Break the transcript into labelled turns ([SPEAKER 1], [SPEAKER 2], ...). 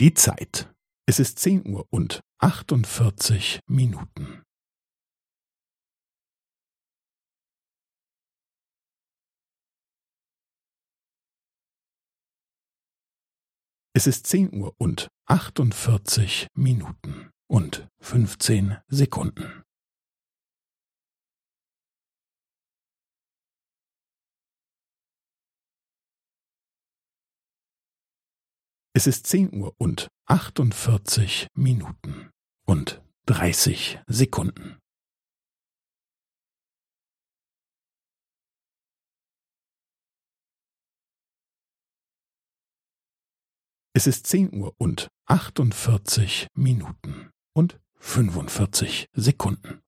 [SPEAKER 1] Die Zeit. Es ist zehn Uhr und achtundvierzig Minuten. Es ist zehn Uhr und achtundvierzig Minuten und fünfzehn Sekunden. Es ist zehn Uhr und achtundvierzig Minuten und dreißig Sekunden. Es ist zehn Uhr und achtundvierzig Minuten und fünfundvierzig Sekunden.